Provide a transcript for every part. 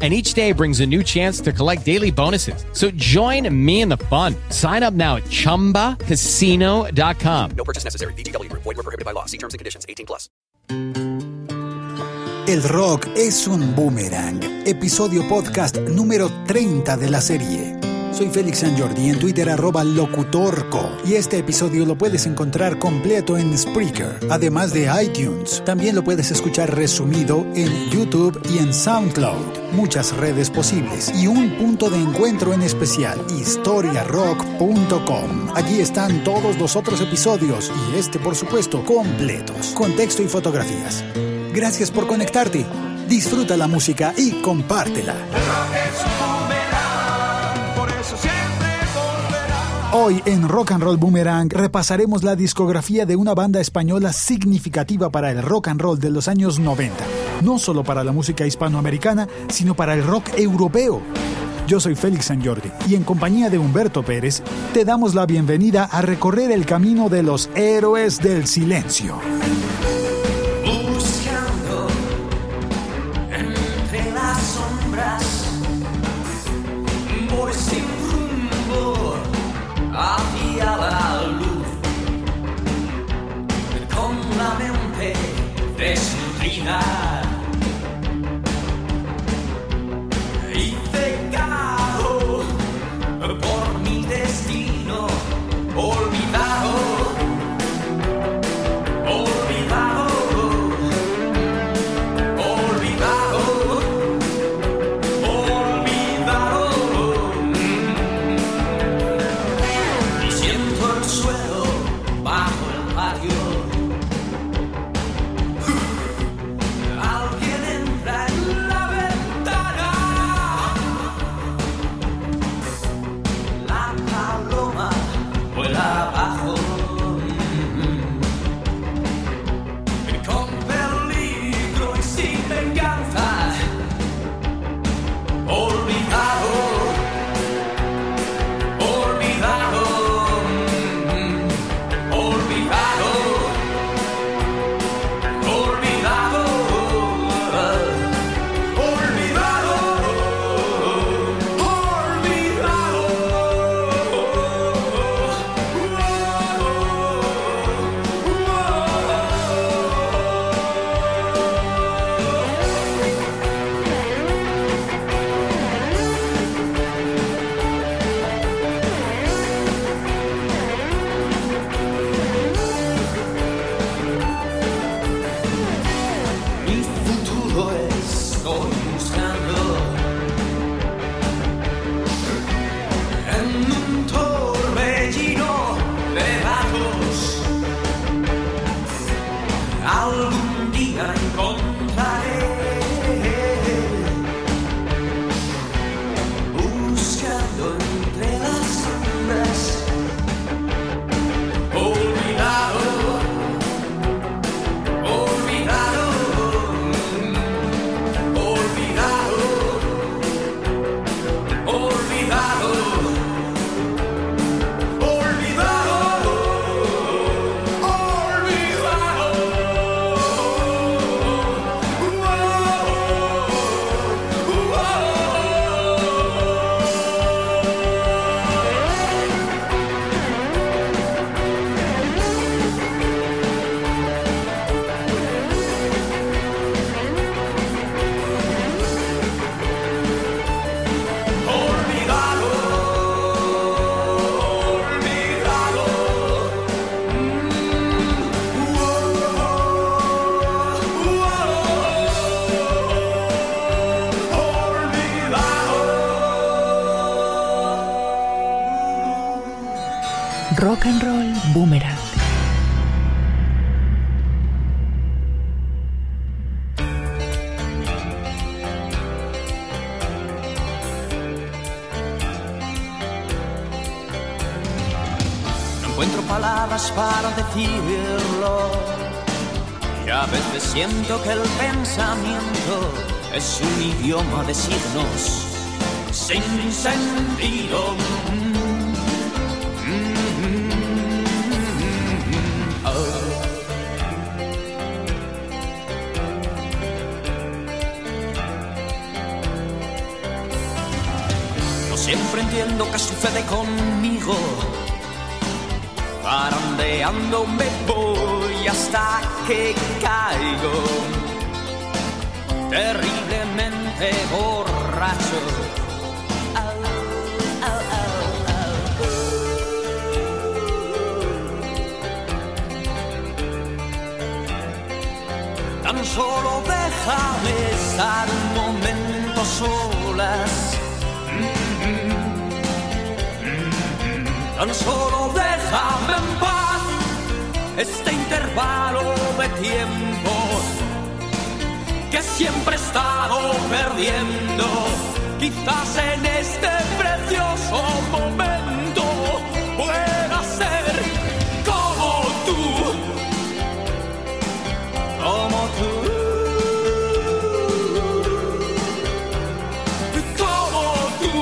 and each day brings a new chance to collect daily bonuses. So join me in the fun. Sign up now at ChumbaCasino.com. No purchase necessary. BGW. Void were prohibited by law. See terms and conditions. 18 plus. El rock es un boomerang. Episodio podcast número 30 de la serie. Soy Félix San en Twitter arroba locutorco y este episodio lo puedes encontrar completo en Spreaker, además de iTunes. También lo puedes escuchar resumido en YouTube y en SoundCloud. Muchas redes posibles y un punto de encuentro en especial, historiarock.com. Allí están todos los otros episodios y este por supuesto completos, con texto y fotografías. Gracias por conectarte. Disfruta la música y compártela. Hoy en Rock and Roll Boomerang repasaremos la discografía de una banda española significativa para el rock and roll de los años 90, no solo para la música hispanoamericana, sino para el rock europeo. Yo soy Félix San Jordi y en compañía de Humberto Pérez te damos la bienvenida a recorrer el camino de los héroes del silencio. Borracho. Tan solo déjame estar un momento solas. Tan solo déjame en paz este intervalo de tiempo siempre he estado perdiendo. Quizás en este precioso momento pueda ser como tú, como tú, como tú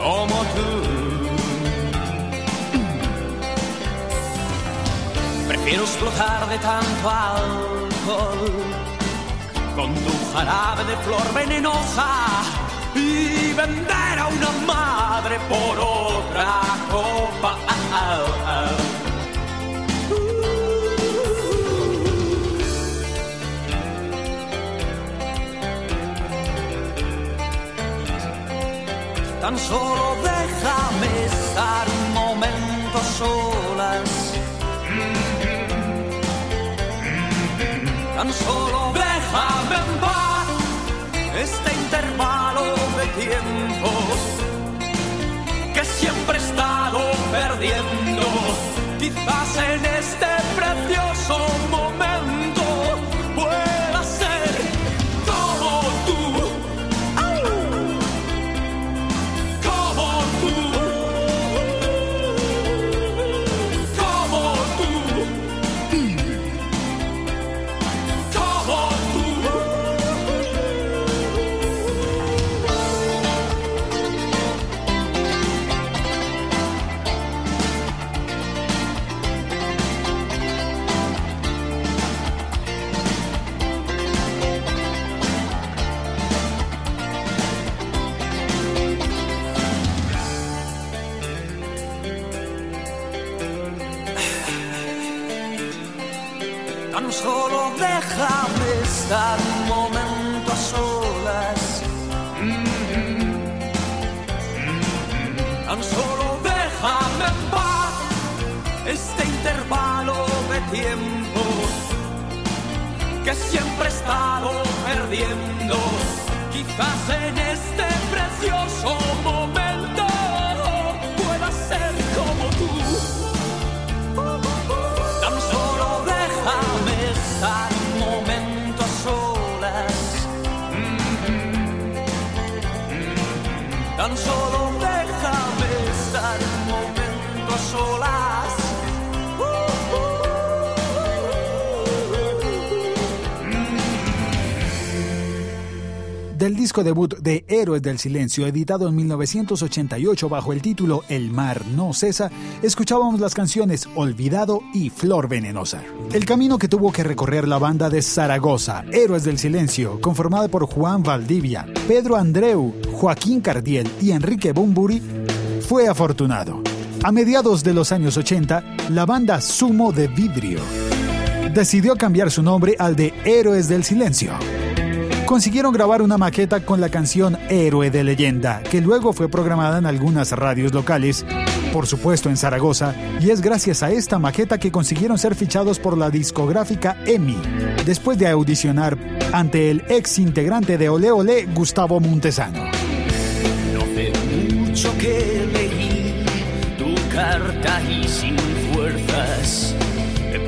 como tú. Prefiero explotar de tanto tu jarabe de flor venenosa y vender a una madre por otra copa. Tan solo déjame estar un momento solas. Tan solo déjame este intervalo de tiempo que siempre he estado perdiendo. Quizás en este precioso momento debut de Héroes del Silencio, editado en 1988 bajo el título El mar no cesa, escuchábamos las canciones Olvidado y Flor Venenosa. El camino que tuvo que recorrer la banda de Zaragoza, Héroes del Silencio, conformada por Juan Valdivia, Pedro Andreu, Joaquín Cardiel y Enrique Bumburi, fue afortunado. A mediados de los años 80, la banda Sumo de Vidrio decidió cambiar su nombre al de Héroes del Silencio consiguieron grabar una maqueta con la canción Héroe de Leyenda, que luego fue programada en algunas radios locales, por supuesto en Zaragoza, y es gracias a esta maqueta que consiguieron ser fichados por la discográfica EMI, después de audicionar ante el ex integrante de Ole Ole, Gustavo Montesano. No mucho que tu carta y sin fuerzas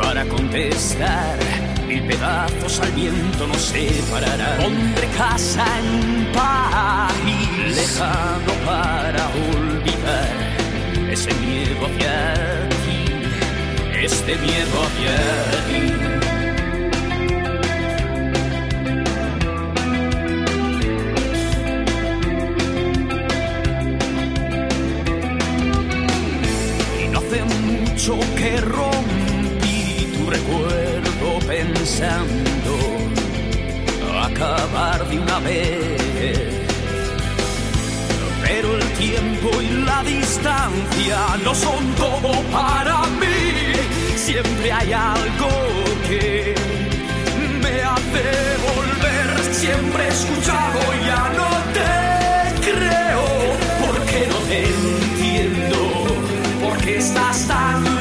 para contestar mil pedazos al viento nos separarán. Hombre, casa en un país lejano para olvidar ese miedo hacia ti, este miedo hacia ti. que rompí tu recuerdo deseando acabar de una vez. Pero el tiempo y la distancia no son todo para mí. Siempre hay algo que me hace volver. Siempre he escuchado, ya no te creo. Porque no te entiendo. Porque estás tan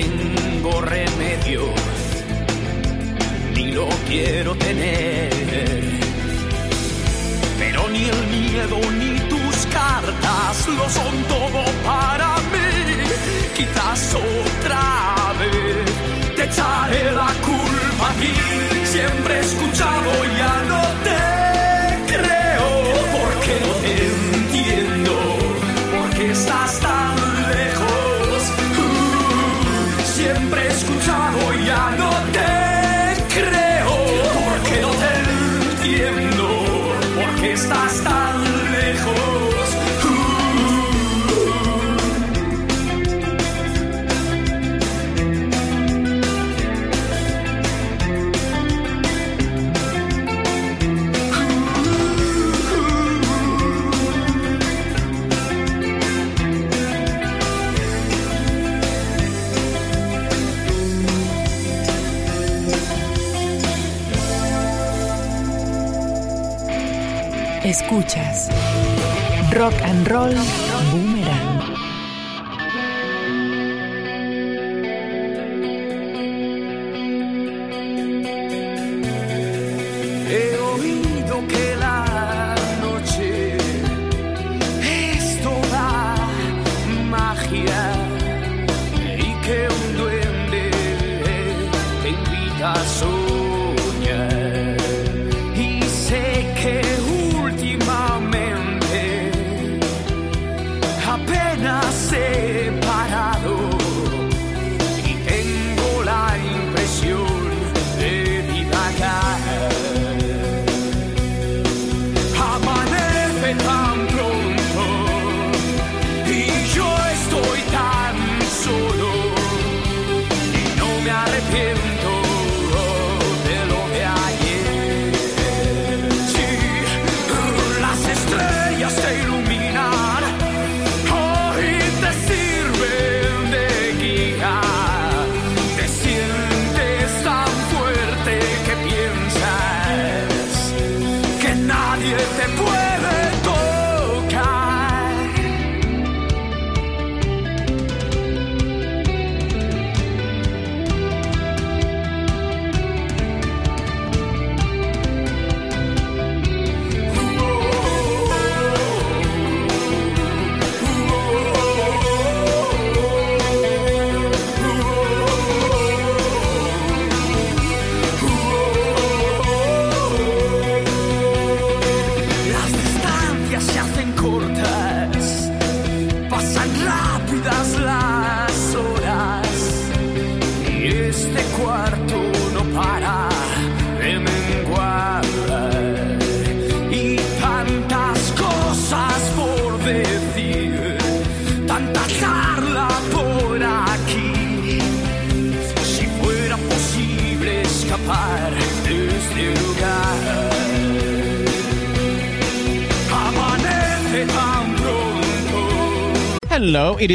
tengo remedio, ni lo quiero tener. Pero ni el miedo ni tus cartas lo son todo para mí. Quizás otra vez te echaré la culpa a ti. Siempre he escuchado, ya no te Escuchas. Rock and Roll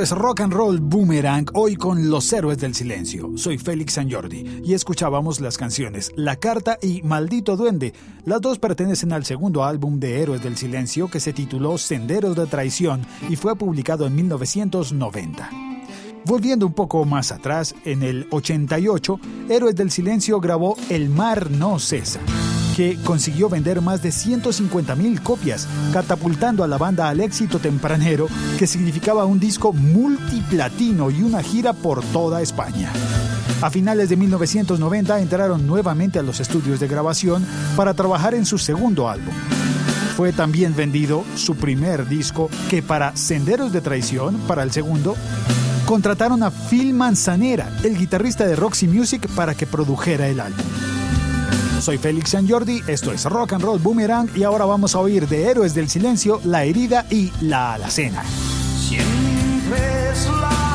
Es Rock and Roll Boomerang, hoy con Los Héroes del Silencio. Soy Félix San Jordi y escuchábamos las canciones La Carta y Maldito Duende. Las dos pertenecen al segundo álbum de Héroes del Silencio que se tituló Senderos de Traición y fue publicado en 1990. Volviendo un poco más atrás, en el 88, Héroes del Silencio grabó El Mar No Cesa que consiguió vender más de 150 mil copias, catapultando a la banda al éxito tempranero que significaba un disco multiplatino y una gira por toda España. A finales de 1990 entraron nuevamente a los estudios de grabación para trabajar en su segundo álbum. Fue también vendido su primer disco que para Senderos de Traición, para el segundo, contrataron a Phil Manzanera, el guitarrista de Roxy Music, para que produjera el álbum. Soy Félix San Jordi, esto es Rock and Roll Boomerang y ahora vamos a oír de Héroes del Silencio, La Herida y La Alacena. Siempre es la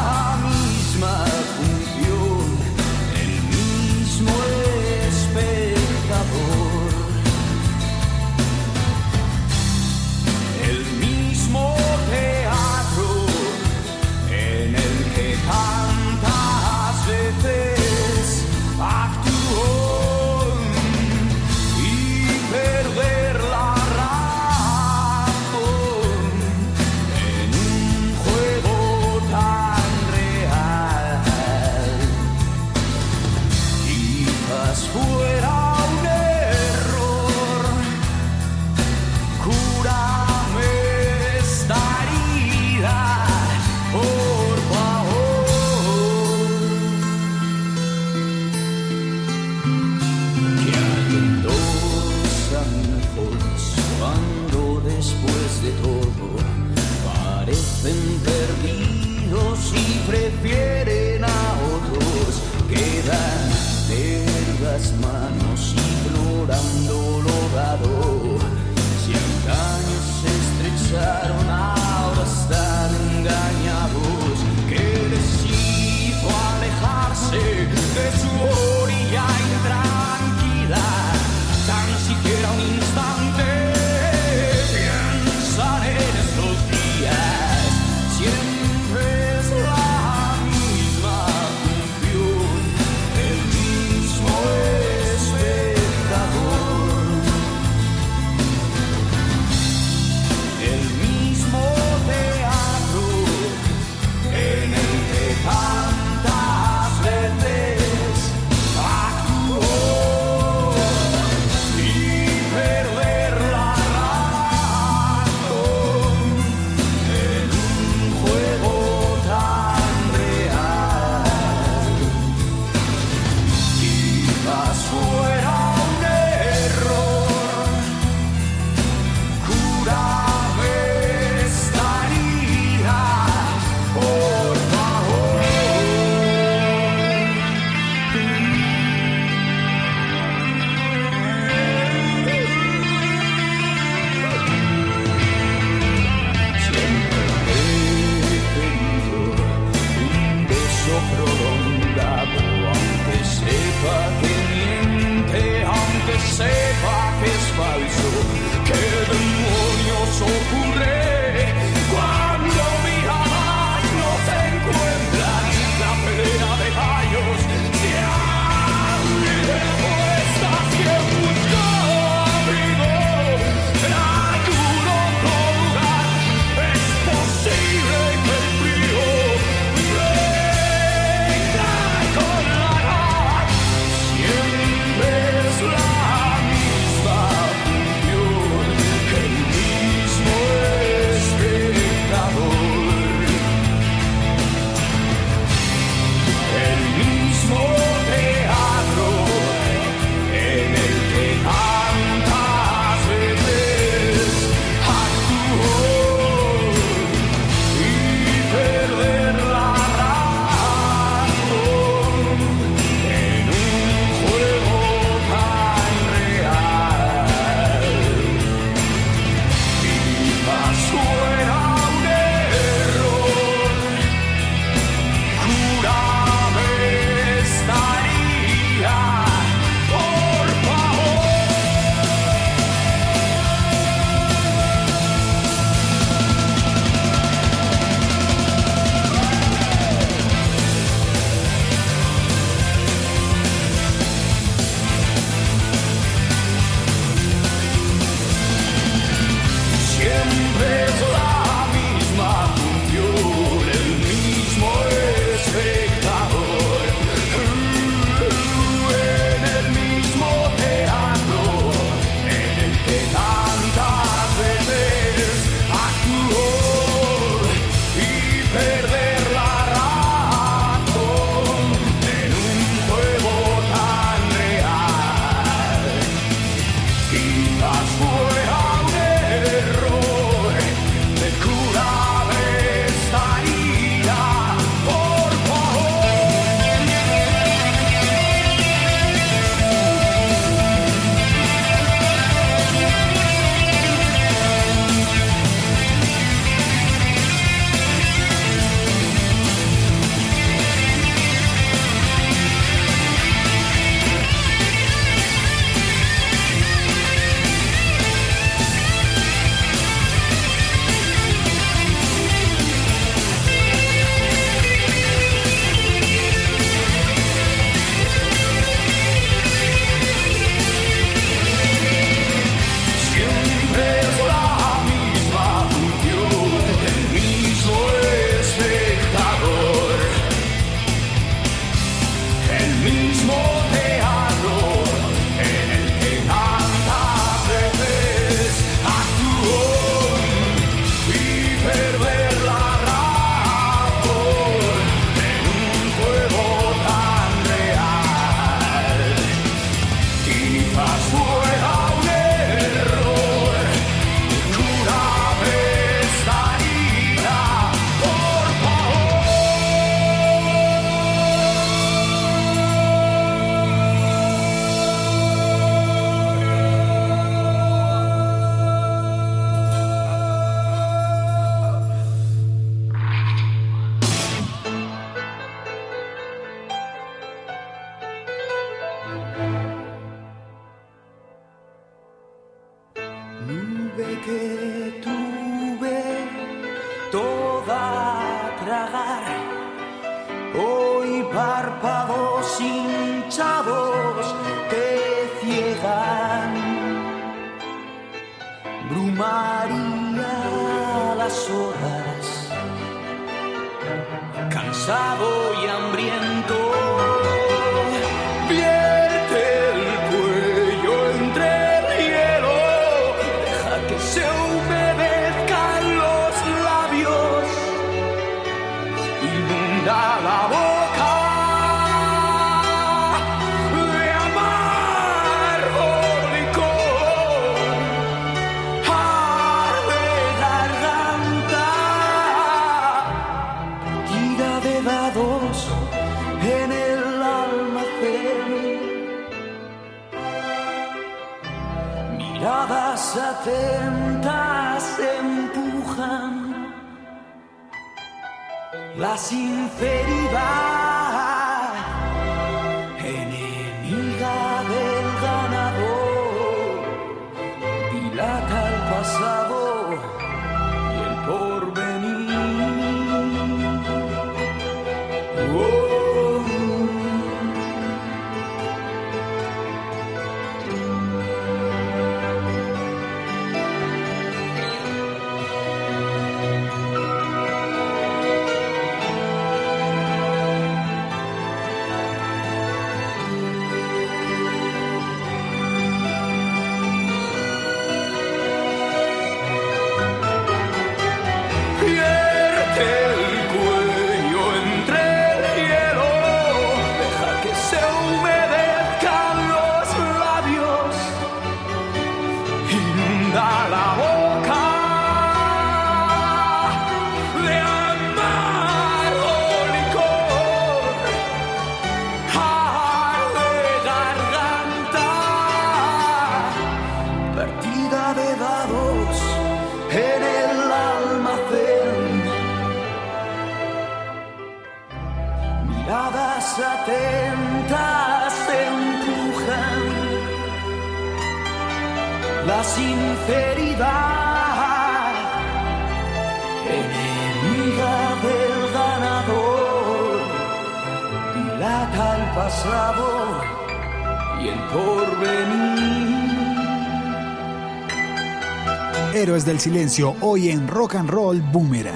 del Silencio, hoy en Rock and Roll Boomerang.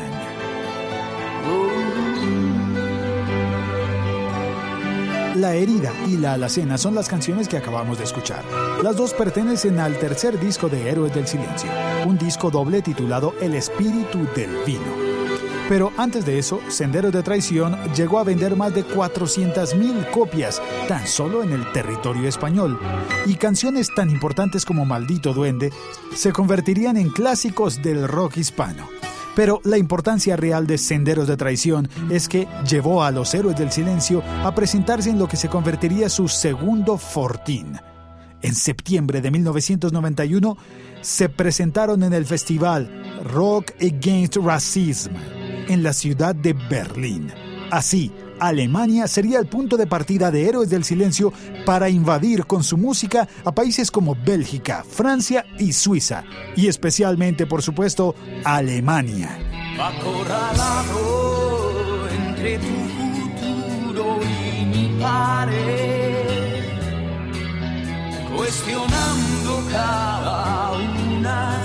La herida y la alacena son las canciones que acabamos de escuchar. Las dos pertenecen al tercer disco de Héroes del Silencio, un disco doble titulado El espíritu del vino. Pero antes de eso, Senderos de Traición llegó a vender más de 400.000 copias tan solo en el territorio español. Y canciones tan importantes como Maldito Duende se convertirían en clásicos del rock hispano. Pero la importancia real de Senderos de Traición es que llevó a los Héroes del Silencio a presentarse en lo que se convertiría su segundo fortín. En septiembre de 1991 se presentaron en el festival Rock Against Racism en la ciudad de Berlín. Así, Alemania sería el punto de partida de Héroes del Silencio para invadir con su música a países como Bélgica, Francia y Suiza, y especialmente, por supuesto, Alemania. acorralado entre tu futuro y mi cuestionando cada una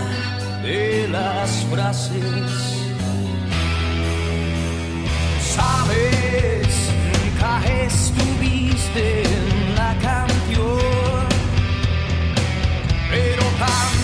de las frases. Sabes, nunca estuviste en la canción, pero tan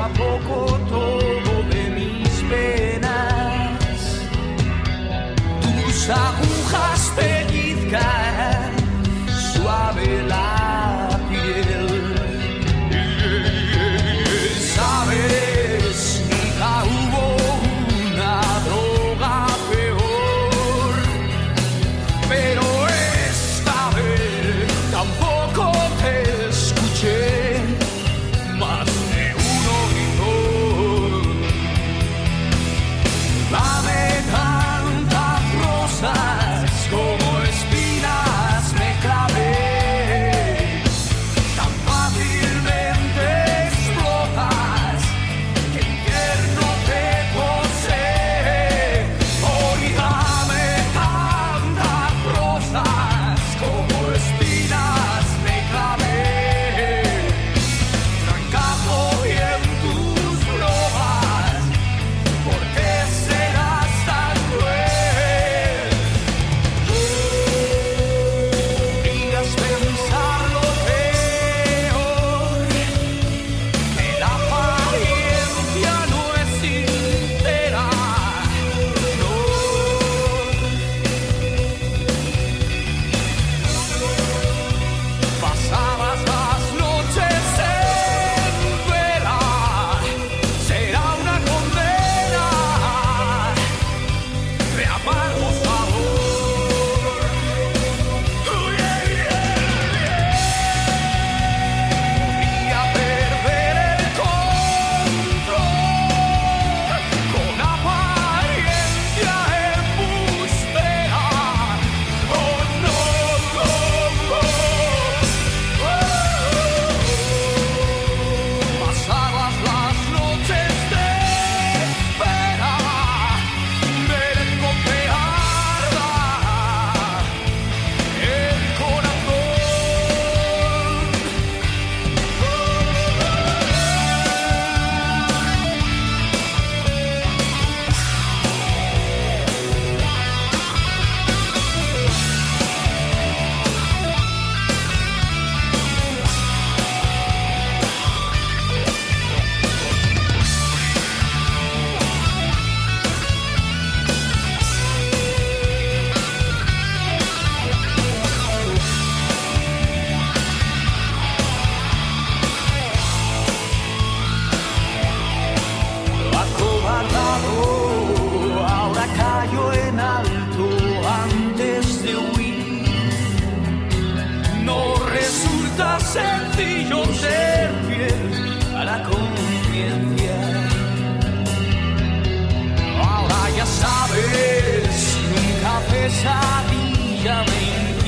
a poco todo de mis venas. Tus agujas pellizcan suave la nunca pesadilla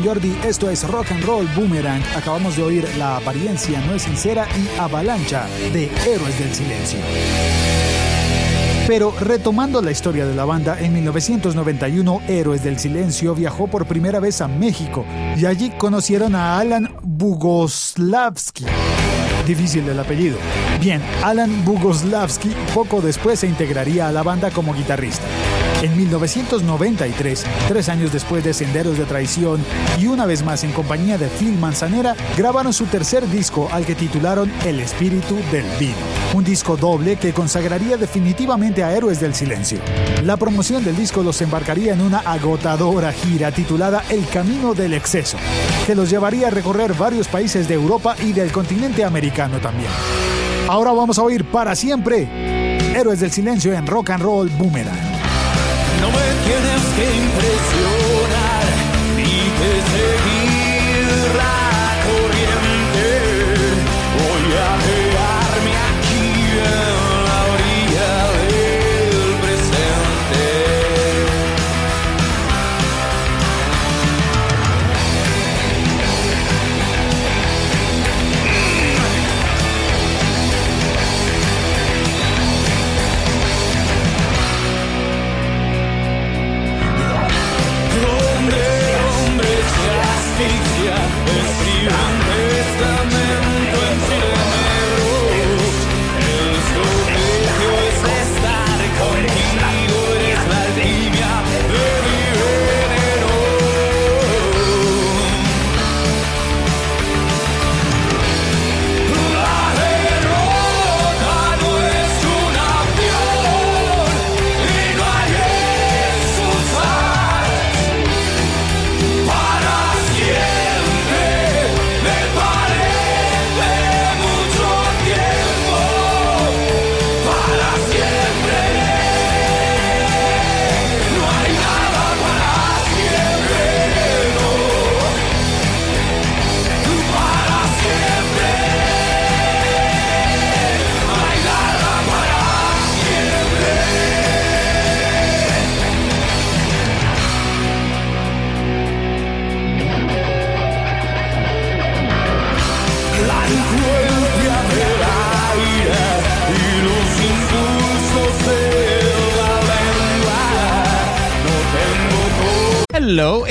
Jordi, esto es Rock and Roll Boomerang. Acabamos de oír La apariencia no es sincera y Avalancha de Héroes del Silencio. Pero retomando la historia de la banda, en 1991 Héroes del Silencio viajó por primera vez a México y allí conocieron a Alan Bugoslavski. Difícil el apellido. Bien, Alan Bugoslavski poco después se integraría a la banda como guitarrista. En 1993, tres años después de Senderos de Traición y una vez más en compañía de Phil Manzanera, grabaron su tercer disco al que titularon El Espíritu del Vino. Un disco doble que consagraría definitivamente a Héroes del Silencio. La promoción del disco los embarcaría en una agotadora gira titulada El Camino del Exceso, que los llevaría a recorrer varios países de Europa y del continente americano también. Ahora vamos a oír para siempre Héroes del Silencio en Rock and Roll Boomerang.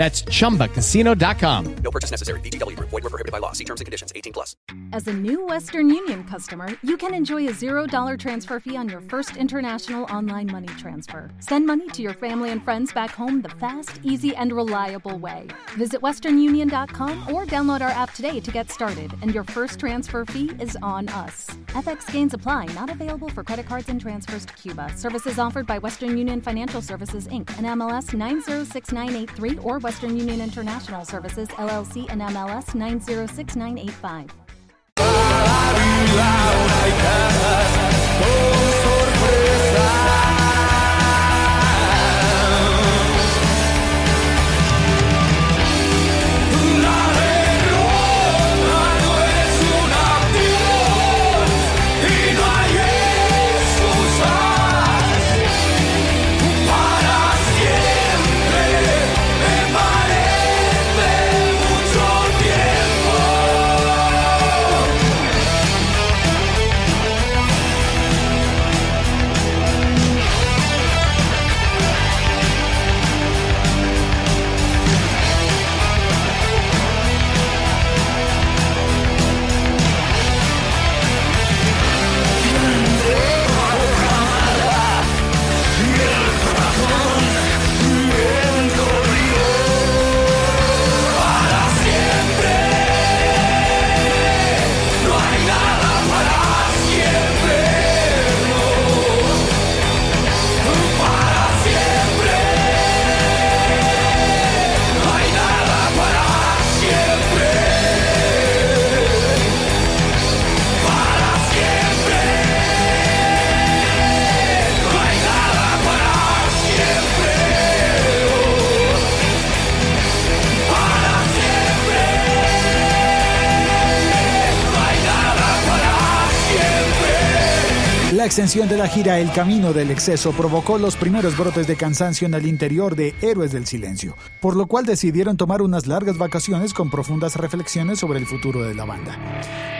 That's chumbacasino.com. No purchase necessary. VGW Group. Void were prohibited by law. See terms and conditions. 18 plus. As a new Western Union customer, you can enjoy a $0 transfer fee on your first international online money transfer. Send money to your family and friends back home the fast, easy, and reliable way. Visit westernunion.com or download our app today to get started, and your first transfer fee is on us. FX gains apply, not available for credit cards and transfers to Cuba. Services offered by Western Union Financial Services Inc. and MLS 906983 or Western Union International Services LLC and MLS 906985. Extensión de la gira El Camino del Exceso provocó los primeros brotes de cansancio en el interior de Héroes del Silencio, por lo cual decidieron tomar unas largas vacaciones con profundas reflexiones sobre el futuro de la banda.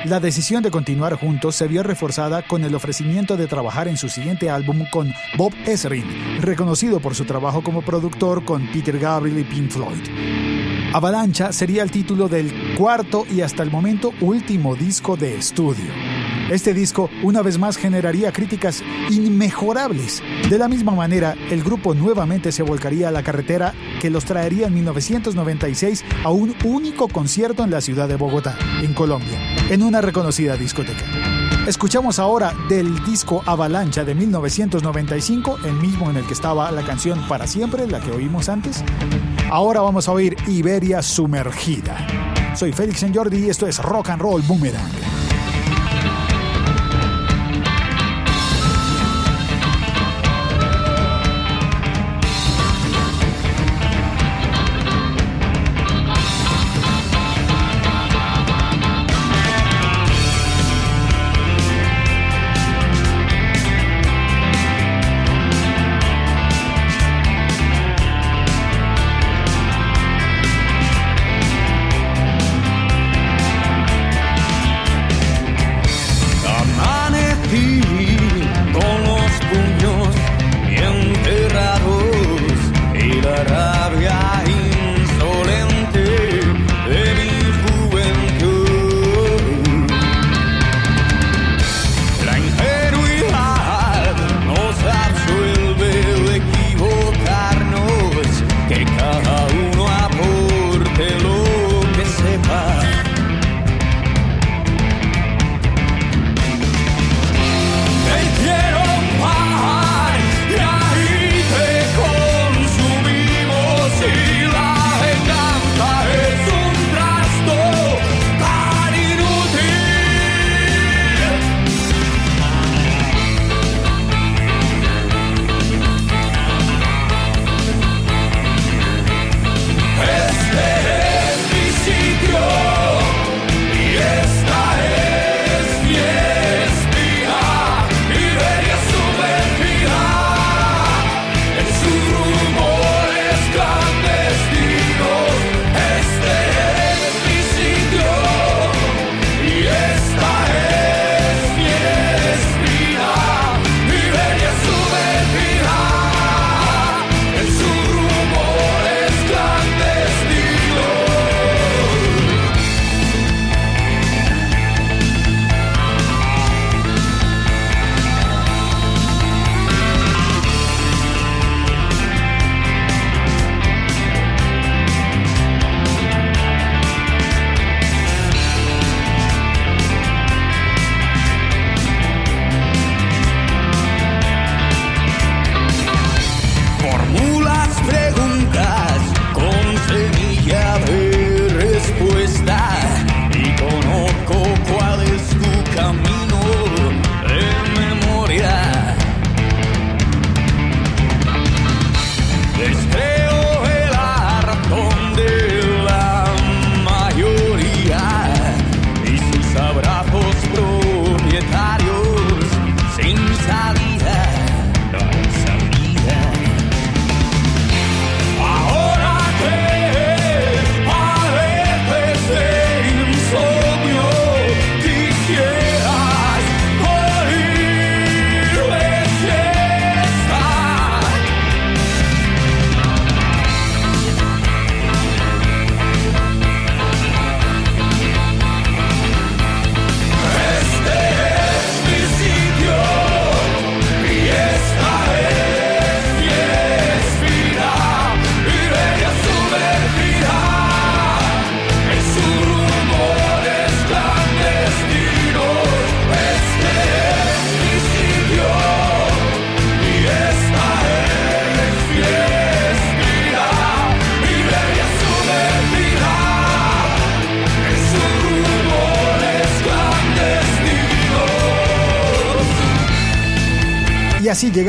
La decisión de continuar juntos se vio reforzada con el ofrecimiento de trabajar en su siguiente álbum con Bob Ezrin, reconocido por su trabajo como productor con Peter Gabriel y Pink Floyd. Avalancha sería el título del cuarto y hasta el momento último disco de estudio. Este disco una vez más generaría críticas inmejorables. De la misma manera, el grupo nuevamente se volcaría a la carretera que los traería en 1996 a un único concierto en la ciudad de Bogotá, en Colombia, en una reconocida discoteca. Escuchamos ahora del disco Avalancha de 1995, el mismo en el que estaba la canción Para Siempre, la que oímos antes. Ahora vamos a oír Iberia Sumergida. Soy Félix Jordi y esto es Rock and Roll Boomerang.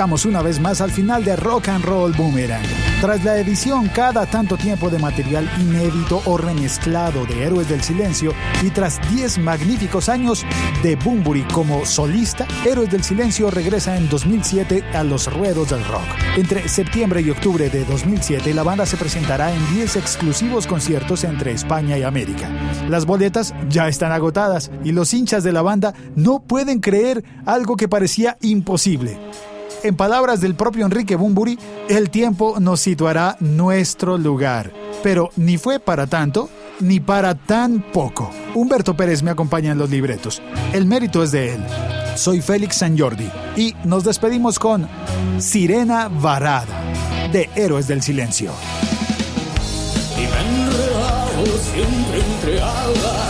Una vez más al final de Rock and Roll Boomerang. Tras la edición cada tanto tiempo de material inédito o remezclado de Héroes del Silencio y tras 10 magníficos años de Bumburi como solista, Héroes del Silencio regresa en 2007 a los ruedos del rock. Entre septiembre y octubre de 2007 la banda se presentará en 10 exclusivos conciertos entre España y América. Las boletas ya están agotadas y los hinchas de la banda no pueden creer algo que parecía imposible. En palabras del propio Enrique Bumburi, el tiempo nos situará nuestro lugar. Pero ni fue para tanto, ni para tan poco. Humberto Pérez me acompaña en los libretos. El mérito es de él. Soy Félix San Jordi y nos despedimos con Sirena Varada, de Héroes del Silencio. Y siempre entre alas,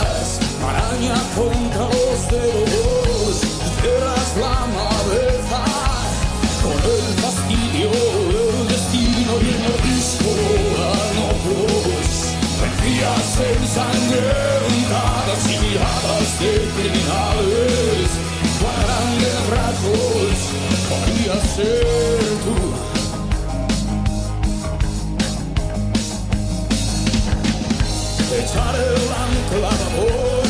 ensangrentadas y miradas de criminales, con grandes rasgos podrías ser tú. echar el ancla a vapor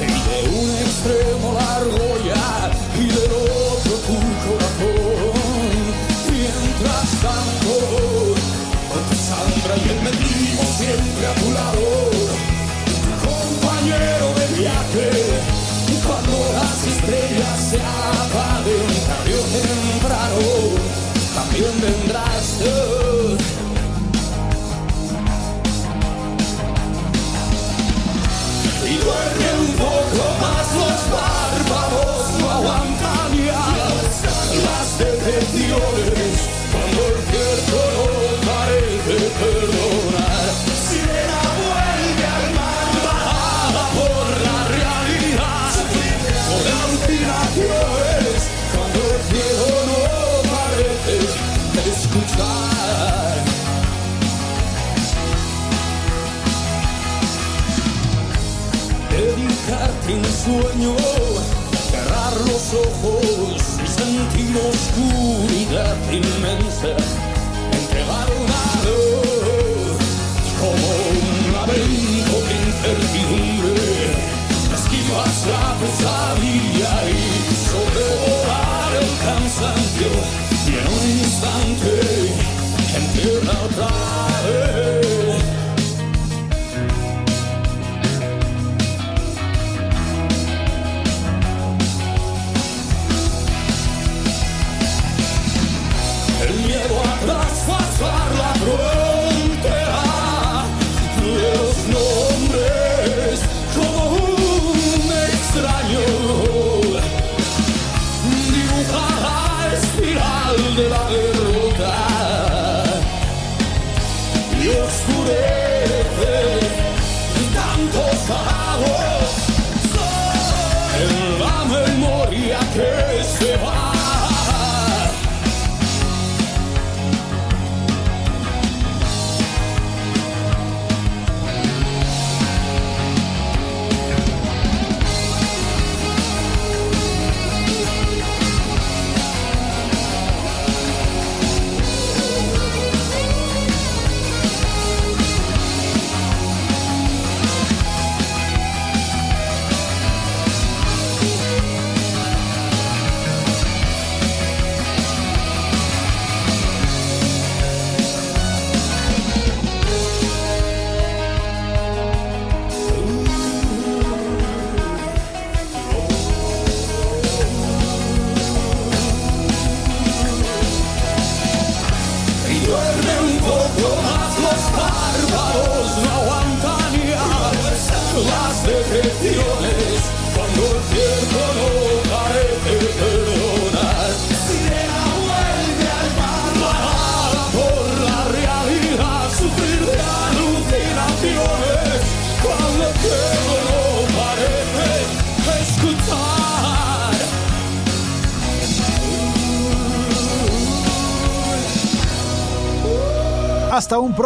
y de un extremo No. Un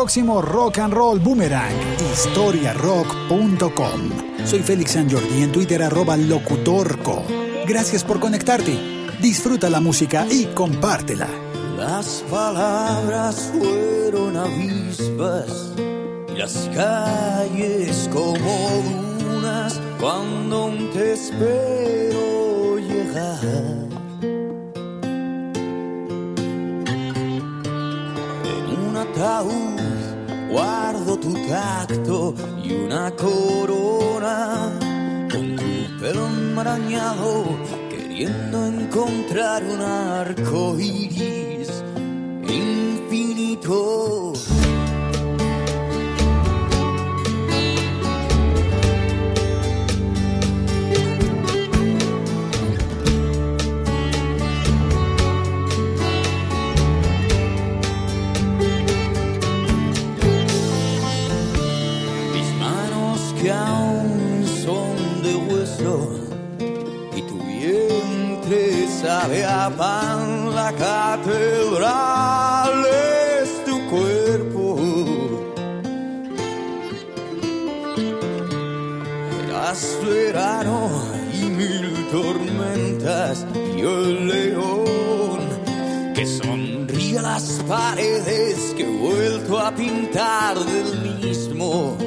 próximo Rock and Roll Boomerang, historiarock.com. Soy Félix San Jordi en Twitter arroba locutorco. Gracias por conectarte. Disfruta la música y compártela. Las palabras fueron avispas y las calles como dunas cuando aún te espero llegar. En un ataúd guardo tu tacto y una corona con tu pelo enmarañado queriendo encontrar un arco iris infinito. Sabe a pan, la catedral es tu cuerpo. Eras verano y mil tormentas y el león que sonríe a las paredes que he vuelto a pintar del mismo